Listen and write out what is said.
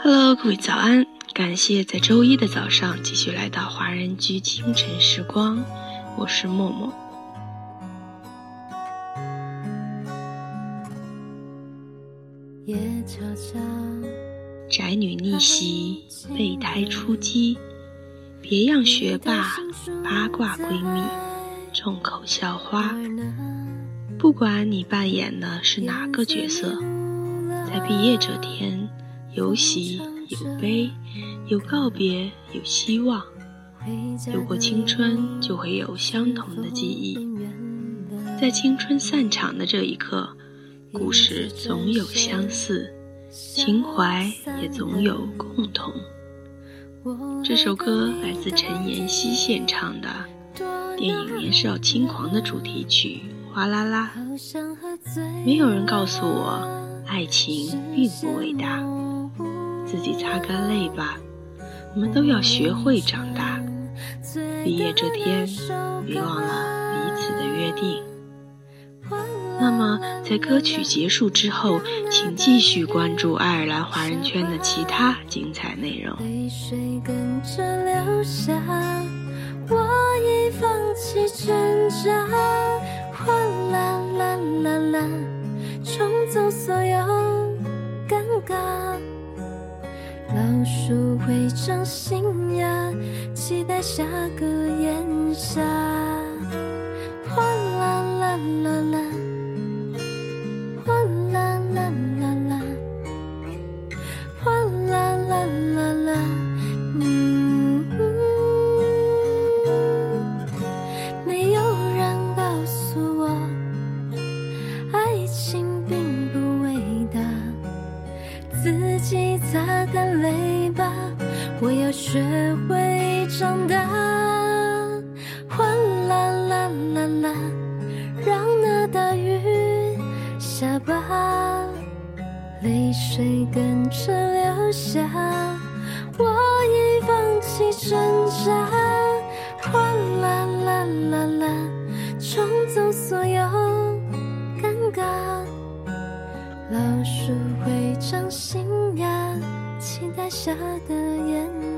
Hello，各位早安！感谢在周一的早上继续来到华人居清晨时光，我是默默。宅女逆袭，备胎出击，别样学霸，八卦闺蜜，众口校花。不管你扮演的是哪个角色，在毕业这天。有喜有悲，有告别有希望。有过青春，就会有相同的记忆。在青春散场的这一刻，故事总有相似，情怀也总有共同。这首歌来自陈妍希献唱的电影《年少轻狂》的主题曲《哗啦啦》。没有人告诉我，爱情并不伟大。自己擦干泪吧，我们都要学会长大。毕业这天，别忘了彼此的约定。那么，在歌曲结束之后，请继续关注爱尔兰华人圈的其他精彩内容。泪水跟着流下，老树会长新芽，期待下个炎夏。哗啦啦啦啦，我要学会长大，哗啦啦啦啦，让那大雨下吧，泪水跟着流下，我已放弃挣扎，老树会长新芽。期待下的眼。